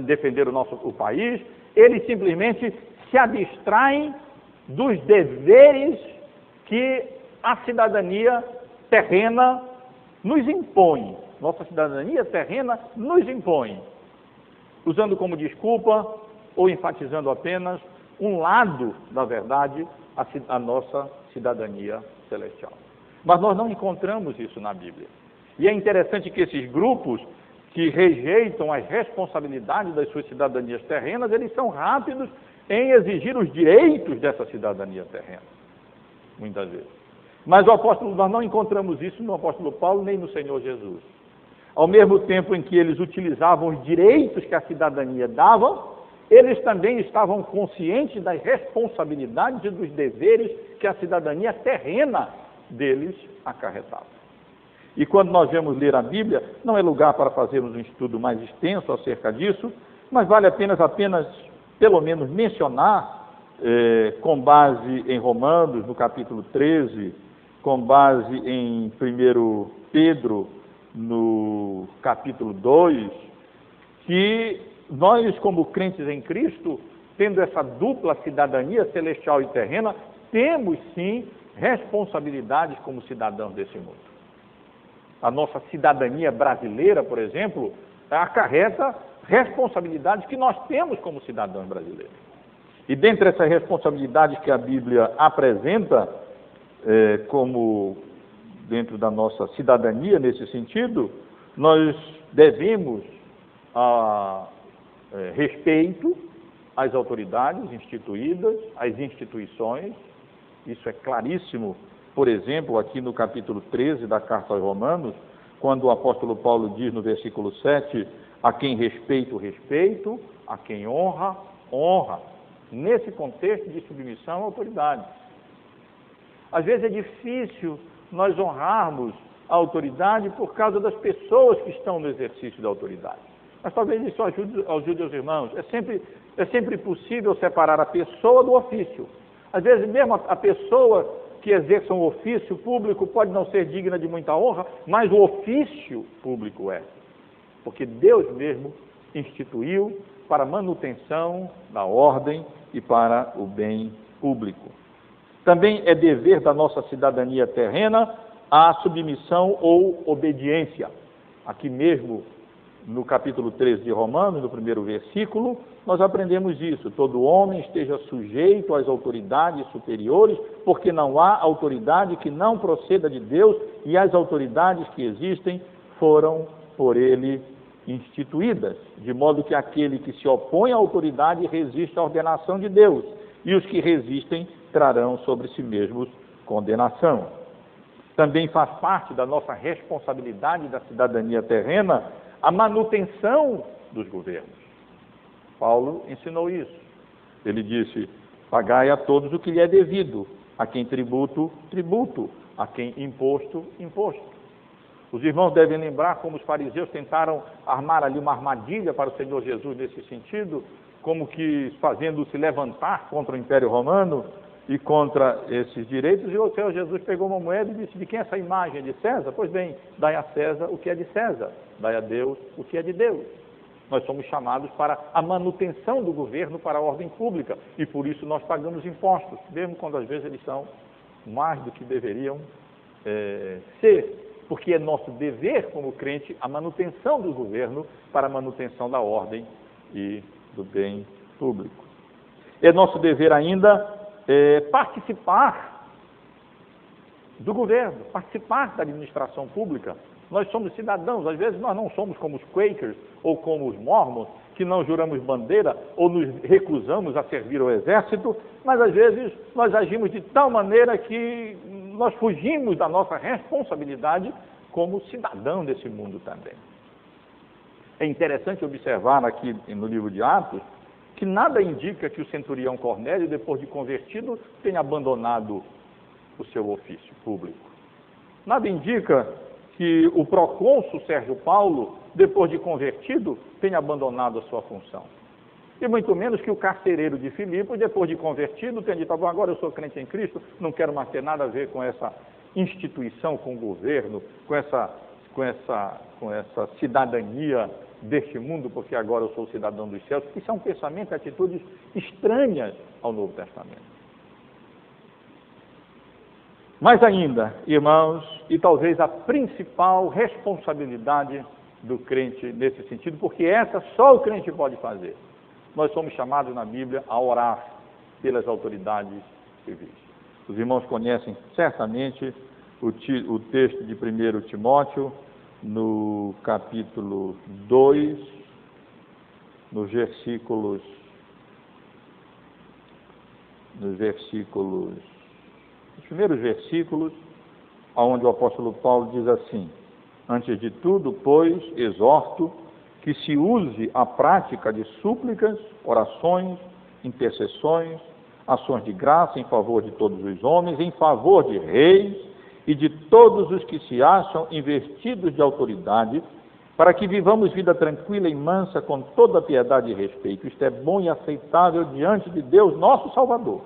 defender o nosso o país. Eles simplesmente se abstraem dos deveres que a cidadania terrena nos impõe. Nossa cidadania terrena nos impõe, usando como desculpa ou enfatizando apenas um lado da verdade, a, a nossa cidadania celestial. Mas nós não encontramos isso na Bíblia. E é interessante que esses grupos que rejeitam as responsabilidades das suas cidadanias terrenas, eles são rápidos em exigir os direitos dessa cidadania terrena, muitas vezes. Mas o apóstolo, nós não encontramos isso no apóstolo Paulo nem no Senhor Jesus. Ao mesmo tempo em que eles utilizavam os direitos que a cidadania dava, eles também estavam conscientes das responsabilidades e dos deveres que a cidadania terrena deles acarretava. E quando nós vemos ler a Bíblia, não é lugar para fazermos um estudo mais extenso acerca disso, mas vale apenas, apenas pelo menos mencionar, eh, com base em Romanos, no capítulo 13, com base em 1 Pedro, no capítulo 2, que nós, como crentes em Cristo, tendo essa dupla cidadania celestial e terrena, temos sim responsabilidades como cidadãos desse mundo. A nossa cidadania brasileira, por exemplo, acarreta responsabilidades que nós temos como cidadãos brasileiros. E dentre essas responsabilidades que a Bíblia apresenta, é, como dentro da nossa cidadania nesse sentido, nós devemos a, é, respeito às autoridades instituídas, às instituições, isso é claríssimo, por exemplo, aqui no capítulo 13 da carta aos Romanos, quando o apóstolo Paulo diz no versículo 7: A quem respeito, respeito, a quem honra, honra. Nesse contexto de submissão à autoridade. Às vezes é difícil nós honrarmos a autoridade por causa das pessoas que estão no exercício da autoridade. Mas talvez isso ajude, ajude os irmãos. É sempre, é sempre possível separar a pessoa do ofício. Às vezes, mesmo a, a pessoa que exerça um ofício público pode não ser digna de muita honra, mas o ofício público é. Porque Deus mesmo instituiu para manutenção da ordem e para o bem público. Também é dever da nossa cidadania terrena a submissão ou obediência. Aqui mesmo no capítulo 13 de Romanos, no primeiro versículo, nós aprendemos isso. Todo homem esteja sujeito às autoridades superiores, porque não há autoridade que não proceda de Deus e as autoridades que existem foram por ele instituídas, de modo que aquele que se opõe à autoridade resiste à ordenação de Deus, e os que resistem trarão sobre si mesmos condenação. Também faz parte da nossa responsabilidade da cidadania terrena a manutenção dos governos. Paulo ensinou isso. Ele disse: Pagai a todos o que lhe é devido, a quem tributo, tributo, a quem imposto, imposto. Os irmãos devem lembrar como os fariseus tentaram armar ali uma armadilha para o Senhor Jesus nesse sentido, como que fazendo se levantar contra o Império Romano e contra esses direitos, e o Senhor Jesus pegou uma moeda e disse: De quem é essa imagem? De César? Pois bem, dai a César o que é de César, dai a Deus o que é de Deus. Nós somos chamados para a manutenção do governo para a ordem pública e por isso nós pagamos impostos, mesmo quando às vezes eles são mais do que deveriam é, ser, porque é nosso dever como crente a manutenção do governo para a manutenção da ordem e do bem público. É nosso dever ainda é, participar do governo, participar da administração pública. Nós somos cidadãos, às vezes nós não somos como os Quakers ou como os Mormons, que não juramos bandeira ou nos recusamos a servir ao exército, mas às vezes nós agimos de tal maneira que nós fugimos da nossa responsabilidade como cidadão desse mundo também. É interessante observar aqui no livro de Atos que nada indica que o centurião Cornélio, depois de convertido, tenha abandonado o seu ofício público. Nada indica que o procônsul Sérgio Paulo, depois de convertido, tenha abandonado a sua função. E muito menos que o carcereiro de Filipe, depois de convertido, tenha dito, agora eu sou crente em Cristo, não quero mais ter nada a ver com essa instituição, com o governo, com essa, com essa, com essa cidadania deste mundo, porque agora eu sou cidadão dos céus. Isso é um pensamento, atitudes estranhas ao Novo Testamento. Mais ainda, irmãos, e talvez a principal responsabilidade do crente nesse sentido, porque essa só o crente pode fazer. Nós somos chamados na Bíblia a orar pelas autoridades civis. Os irmãos conhecem certamente o, texto de 1 Timóteo, no capítulo 2, nos versículos nos versículos os primeiros versículos, onde o apóstolo Paulo diz assim: Antes de tudo, pois, exorto que se use a prática de súplicas, orações, intercessões, ações de graça em favor de todos os homens, em favor de reis e de todos os que se acham investidos de autoridade, para que vivamos vida tranquila e mansa com toda piedade e respeito. Isto é bom e aceitável diante de Deus, nosso Salvador,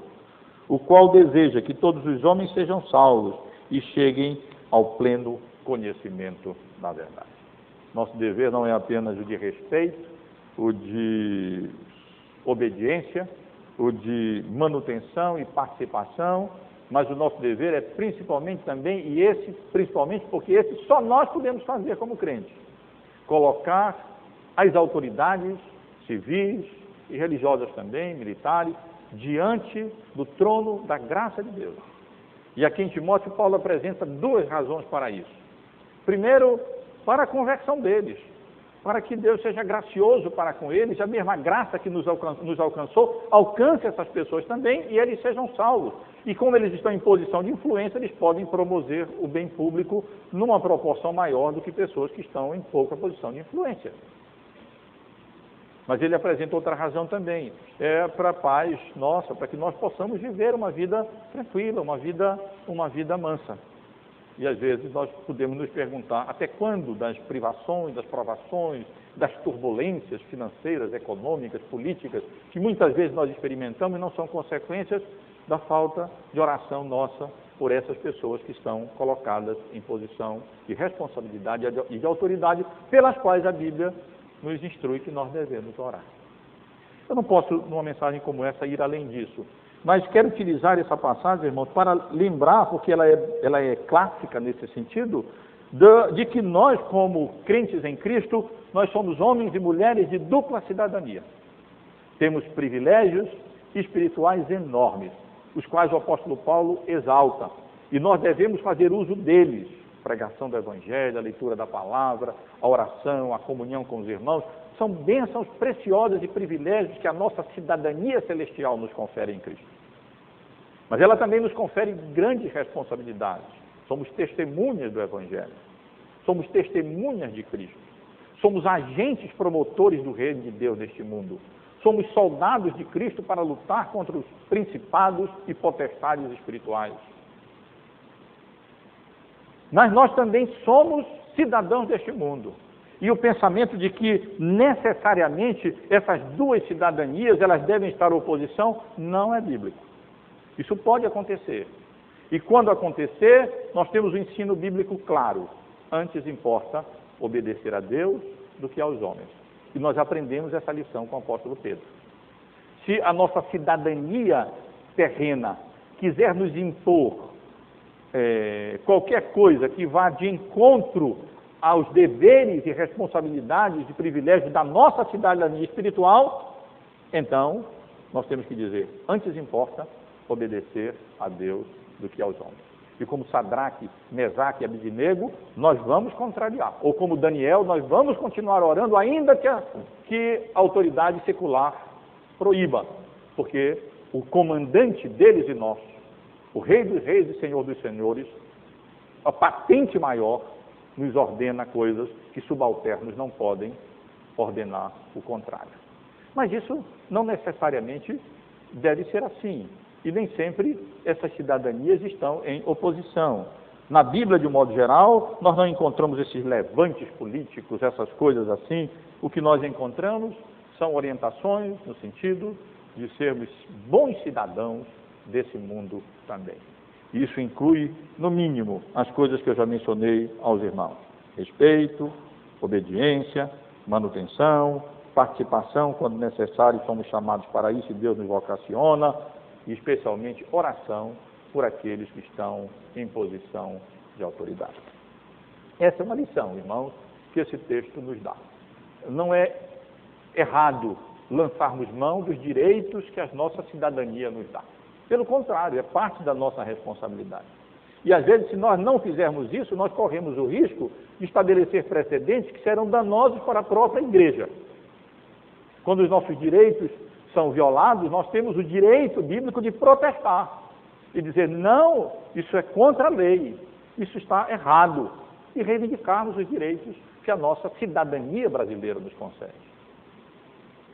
o qual deseja que todos os homens sejam salvos e cheguem ao pleno conhecimento da verdade. Nosso dever não é apenas o de respeito, o de obediência, o de manutenção e participação, mas o nosso dever é principalmente também, e esse principalmente porque esse só nós podemos fazer como crentes, colocar as autoridades civis e religiosas também, militares, diante do trono da graça de Deus. E aqui em Timóteo, Paulo apresenta duas razões para isso. Primeiro, para a conversão deles para que Deus seja gracioso para com eles, a mesma graça que nos alcançou, alcance essas pessoas também e eles sejam salvos. E como eles estão em posição de influência, eles podem promover o bem público numa proporção maior do que pessoas que estão em pouca posição de influência. Mas ele apresenta outra razão também, é para a paz nossa, para que nós possamos viver uma vida tranquila, uma vida, uma vida mansa. E às vezes nós podemos nos perguntar até quando das privações, das provações, das turbulências financeiras, econômicas, políticas, que muitas vezes nós experimentamos e não são consequências da falta de oração nossa por essas pessoas que estão colocadas em posição de responsabilidade e de autoridade, pelas quais a Bíblia nos instrui que nós devemos orar. Eu não posso, numa mensagem como essa, ir além disso. Mas quero utilizar essa passagem, irmãos, para lembrar, porque ela é, ela é clássica nesse sentido, de, de que nós, como crentes em Cristo, nós somos homens e mulheres de dupla cidadania. Temos privilégios espirituais enormes, os quais o apóstolo Paulo exalta, e nós devemos fazer uso deles. Pregação do Evangelho, a leitura da palavra, a oração, a comunhão com os irmãos, são bênçãos preciosas e privilégios que a nossa cidadania celestial nos confere em Cristo. Mas ela também nos confere grandes responsabilidades. Somos testemunhas do Evangelho. Somos testemunhas de Cristo. Somos agentes promotores do reino de Deus neste mundo. Somos soldados de Cristo para lutar contra os principados e potestades espirituais. Mas nós também somos cidadãos deste mundo. E o pensamento de que necessariamente essas duas cidadanias elas devem estar em oposição não é bíblico. Isso pode acontecer. E quando acontecer, nós temos o um ensino bíblico claro. Antes importa obedecer a Deus do que aos homens. E nós aprendemos essa lição com o apóstolo Pedro. Se a nossa cidadania terrena quiser nos impor é, qualquer coisa que vá de encontro aos deveres e responsabilidades e privilégios da nossa cidadania espiritual, então nós temos que dizer: antes importa obedecer a Deus do que aos homens. E como Sadraque, Mesaque e Abidinego, nós vamos contrariar. Ou como Daniel, nós vamos continuar orando, ainda que a, que a autoridade secular proíba. Porque o comandante deles e nós, o Rei dos Reis e Senhor dos Senhores, a patente maior nos ordena coisas que subalternos não podem ordenar o contrário. Mas isso não necessariamente deve ser assim. E nem sempre essas cidadanias estão em oposição. Na Bíblia, de um modo geral, nós não encontramos esses levantes políticos, essas coisas assim. O que nós encontramos são orientações no sentido de sermos bons cidadãos desse mundo também. Isso inclui, no mínimo, as coisas que eu já mencionei aos irmãos: respeito, obediência, manutenção, participação quando necessário, somos chamados para isso e Deus nos vocaciona, e especialmente oração por aqueles que estão em posição de autoridade. Essa é uma lição, irmãos, que esse texto nos dá. Não é errado lançarmos mão dos direitos que a nossa cidadania nos dá. Pelo contrário, é parte da nossa responsabilidade. E às vezes, se nós não fizermos isso, nós corremos o risco de estabelecer precedentes que serão danosos para a própria igreja. Quando os nossos direitos são violados, nós temos o direito bíblico de protestar e dizer: não, isso é contra a lei, isso está errado, e reivindicarmos os direitos que a nossa cidadania brasileira nos concede.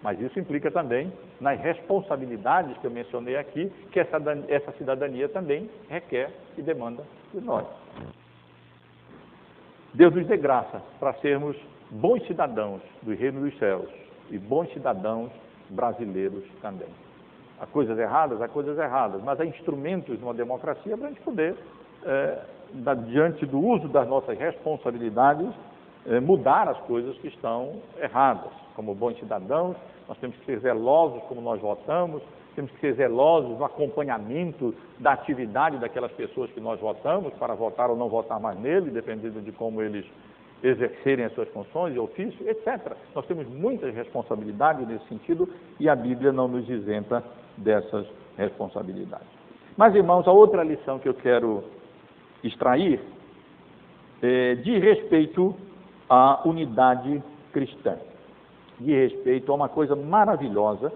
Mas isso implica também nas responsabilidades que eu mencionei aqui, que essa, essa cidadania também requer e demanda de nós. Deus nos dê graça para sermos bons cidadãos do reino dos céus e bons cidadãos brasileiros também. Há coisas erradas, há coisas erradas, mas há instrumentos numa democracia para a gente poder, é, da, diante do uso das nossas responsabilidades, é, mudar as coisas que estão erradas. Como bons cidadãos, nós temos que ser zelosos como nós votamos, temos que ser zelosos no acompanhamento da atividade daquelas pessoas que nós votamos, para votar ou não votar mais nele, dependendo de como eles exercerem as suas funções e ofício, etc. Nós temos muitas responsabilidades nesse sentido e a Bíblia não nos isenta dessas responsabilidades. Mas, irmãos, a outra lição que eu quero extrair é, de respeito à unidade cristã, de respeito a uma coisa maravilhosa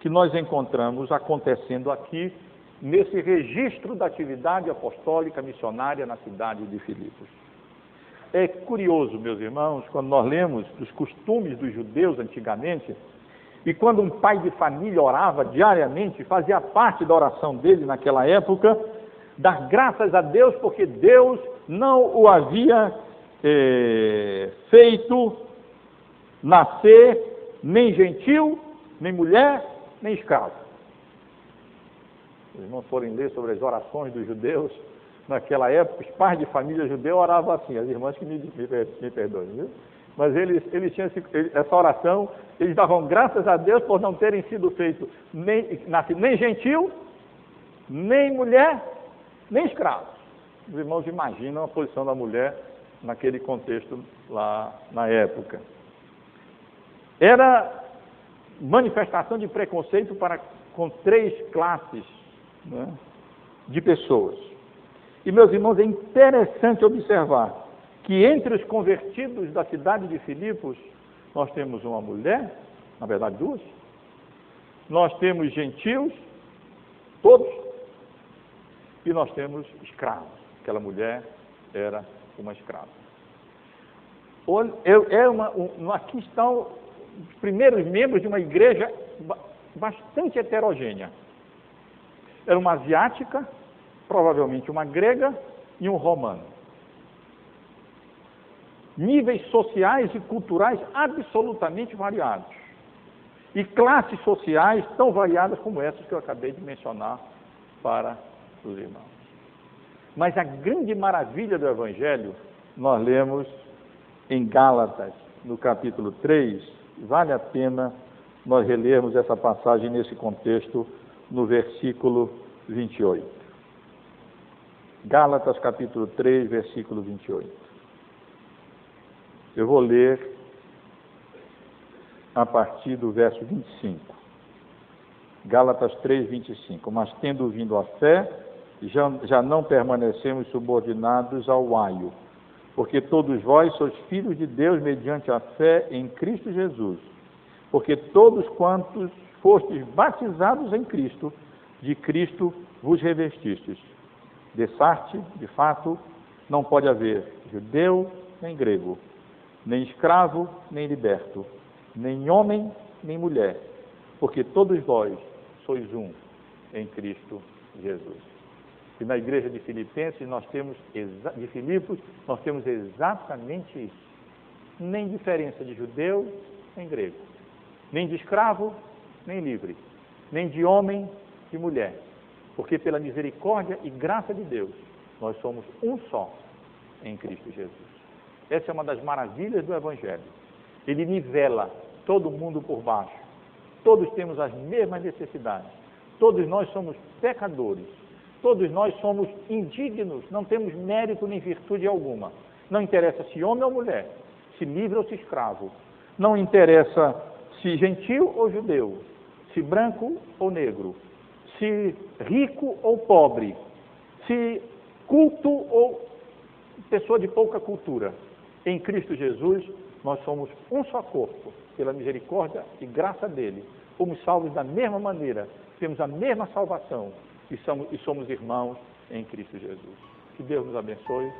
que nós encontramos acontecendo aqui nesse registro da atividade apostólica missionária na cidade de Filipos. É curioso, meus irmãos, quando nós lemos dos costumes dos judeus antigamente, e quando um pai de família orava diariamente, fazia parte da oração dele naquela época, dar graças a Deus porque Deus não o havia eh, feito nascer nem gentil, nem mulher, nem escravo. Os irmãos forem ler sobre as orações dos judeus, naquela época, os pais de família judeu oravam assim, as irmãs que me, me, perdoem, viu? Mas eles, eles tinham essa oração, eles davam graças a Deus por não terem sido feitos nem, nem gentil, nem mulher, nem escravo. Os irmãos imaginam a posição da mulher naquele contexto lá na época. Era manifestação de preconceito para com três classes né, de pessoas. E, meus irmãos, é interessante observar que entre os convertidos da cidade de Filipos, nós temos uma mulher, na verdade duas, nós temos gentios, todos, e nós temos escravos. Aquela mulher era uma escrava. É uma, um, aqui estão os primeiros membros de uma igreja bastante heterogênea. Era uma asiática, provavelmente uma grega e um romano níveis sociais e culturais absolutamente variados. E classes sociais tão variadas como essas que eu acabei de mencionar para os irmãos. Mas a grande maravilha do Evangelho nós lemos em Gálatas, no capítulo 3. Vale a pena nós relermos essa passagem nesse contexto, no versículo 28. Gálatas, capítulo 3, versículo 28. Eu vou ler a partir do verso 25. Gálatas 3, 25. Mas tendo vindo a fé, já, já não permanecemos subordinados ao aio, porque todos vós sois filhos de Deus mediante a fé em Cristo Jesus. Porque todos quantos fostes batizados em Cristo, de Cristo vos revestistes. De parte, de fato, não pode haver judeu nem grego nem escravo, nem liberto, nem homem, nem mulher, porque todos vós sois um em Cristo Jesus. E na igreja de Filipenses nós temos de Filipos, nós temos exatamente isso. Nem diferença de judeu nem grego, nem de escravo nem livre, nem de homem e mulher, porque pela misericórdia e graça de Deus nós somos um só em Cristo Jesus. Essa é uma das maravilhas do Evangelho. Ele nivela todo mundo por baixo. Todos temos as mesmas necessidades. Todos nós somos pecadores. Todos nós somos indignos, não temos mérito nem virtude alguma. Não interessa se homem ou mulher, se livre ou se escravo. Não interessa se gentil ou judeu, se branco ou negro, se rico ou pobre, se culto ou pessoa de pouca cultura. Em Cristo Jesus, nós somos um só corpo, pela misericórdia e graça dele. Fomos salvos da mesma maneira, temos a mesma salvação e somos, e somos irmãos em Cristo Jesus. Que Deus nos abençoe.